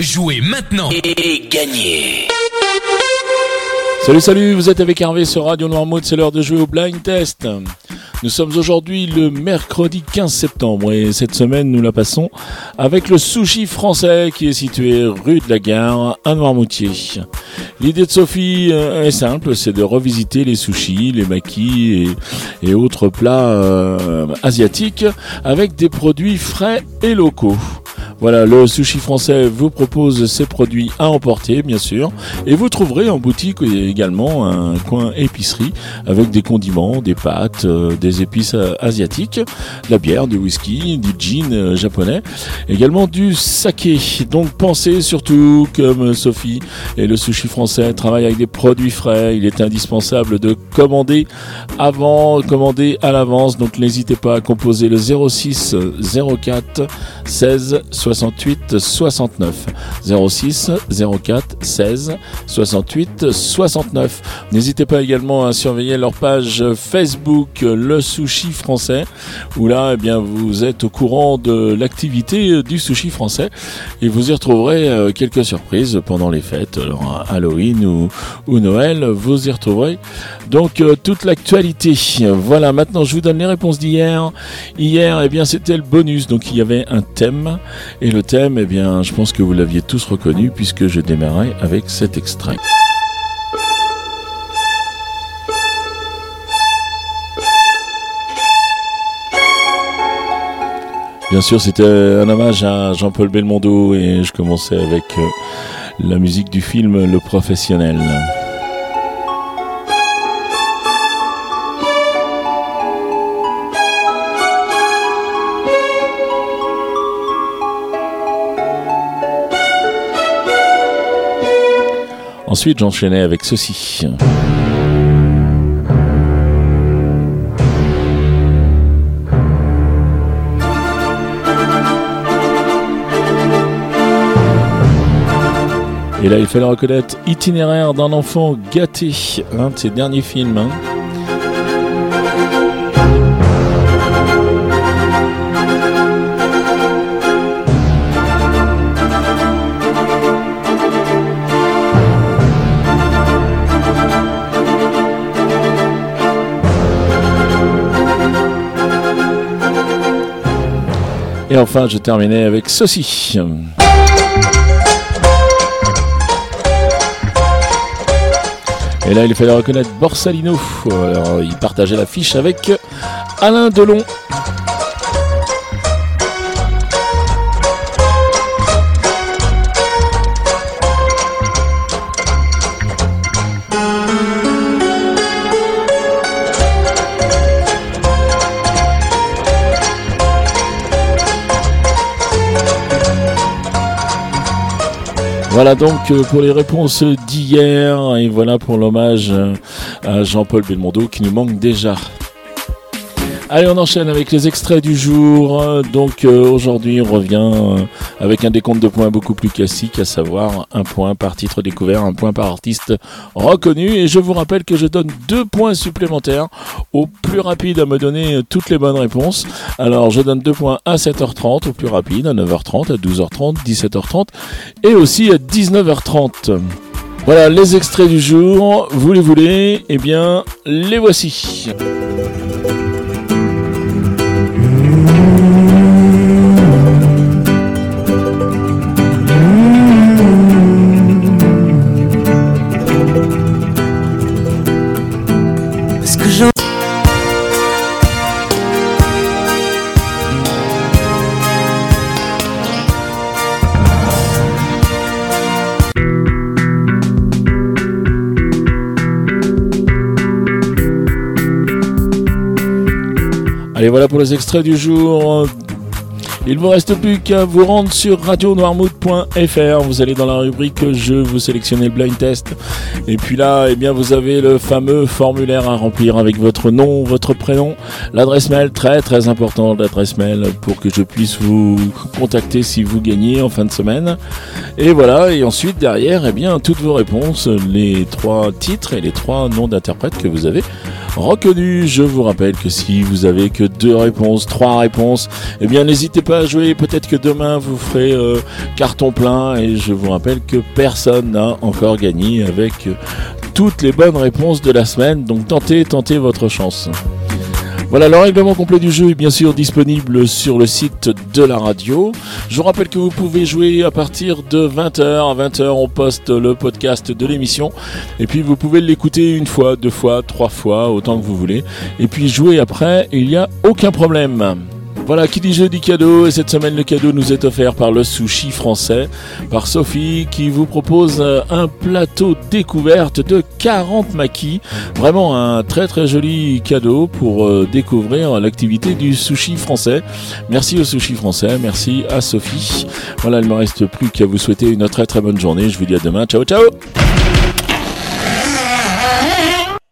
Jouez maintenant et gagnez Salut salut, vous êtes avec Hervé sur Radio Noirmouth, c'est l'heure de jouer au blind test. Nous sommes aujourd'hui le mercredi 15 septembre et cette semaine nous la passons avec le sushi français qui est situé rue de la Gare à Noirmoutier. L'idée de Sophie euh, est simple, c'est de revisiter les sushis, les maquis et, autres plats euh, asiatiques avec des produits frais et locaux. Voilà, le sushi français vous propose ses produits à emporter, bien sûr, et vous trouverez en boutique également un coin épicerie avec des condiments, des pâtes, euh, des épices asiatiques, de la bière, du whisky, du gin euh, japonais, également du saké. Donc pensez surtout, comme Sophie et le sushi français travaillent avec des produits frais, il est indispensable de commander avant, commander à l'avance. Donc n'hésitez pas à composer le 06 04 16 68 69 06 04 16 68 69. N'hésitez pas également à surveiller leur page Facebook Le Sushi Français où là eh bien vous êtes au courant de l'activité du sushi français et vous y retrouverez euh, quelques surprises pendant les fêtes Halloween ou, ou, Noël, vous y retrouverez donc euh, toute l'actualité. Voilà, maintenant je vous donne les réponses d'hier. Hier, eh bien c'était le bonus donc il y avait un thème et le thème, eh bien, je pense que vous l'aviez tous reconnu puisque je démarrais avec cet extrait. Bien sûr, c'était un hommage à Jean-Paul Belmondo et je commençais avec euh, la musique du film Le Professionnel. Ensuite, j'enchaînais avec ceci. Et là, il fallait reconnaître Itinéraire d'un enfant gâté, un de ses derniers films. Hein. Et enfin, je terminais avec ceci. Et là, il fallait reconnaître Borsalino. Alors, il partageait l'affiche avec Alain Delon. Voilà donc euh, pour les réponses d'hier et voilà pour l'hommage euh, à Jean-Paul Belmondo qui nous manque déjà. Allez, on enchaîne avec les extraits du jour. Donc euh, aujourd'hui, on revient avec un décompte de points beaucoup plus classique, à savoir un point par titre découvert, un point par artiste reconnu. Et je vous rappelle que je donne deux points supplémentaires au plus rapide à me donner toutes les bonnes réponses. Alors, je donne deux points à 7h30 au plus rapide, à 9h30, à 12h30, 17h30 et aussi à 19h30. Voilà les extraits du jour. Vous les voulez? Eh bien, les voici. Et voilà pour les extraits du jour. Il ne vous reste plus qu'à vous rendre sur radionoirmood.fr. Vous allez dans la rubrique jeu, vous sélectionnez le blind test. Et puis là, eh bien, vous avez le fameux formulaire à remplir avec votre nom, votre prénom, l'adresse mail, très très important, l'adresse mail pour que je puisse vous contacter si vous gagnez en fin de semaine. Et voilà. Et ensuite, derrière, eh bien, toutes vos réponses, les trois titres et les trois noms d'interprètes que vous avez reconnu. Je vous rappelle que si vous avez que deux réponses, trois réponses, eh bien n'hésitez pas à jouer. Peut-être que demain vous ferez euh, carton plein et je vous rappelle que personne n'a encore gagné avec toutes les bonnes réponses de la semaine. Donc tentez, tentez votre chance. Voilà, le règlement complet du jeu est bien sûr disponible sur le site de la radio. Je vous rappelle que vous pouvez jouer à partir de 20h. À 20h, on poste le podcast de l'émission. Et puis, vous pouvez l'écouter une fois, deux fois, trois fois, autant que vous voulez. Et puis, jouer après, il n'y a aucun problème. Voilà, qui dit jeu dit cadeau. Et cette semaine, le cadeau nous est offert par le sushi français, par Sophie, qui vous propose euh, un plateau découverte de 40 maquis. Vraiment un très très joli cadeau pour euh, découvrir l'activité du sushi français. Merci au sushi français, merci à Sophie. Voilà, il ne me reste plus qu'à vous souhaiter une très très bonne journée. Je vous dis à demain. Ciao, ciao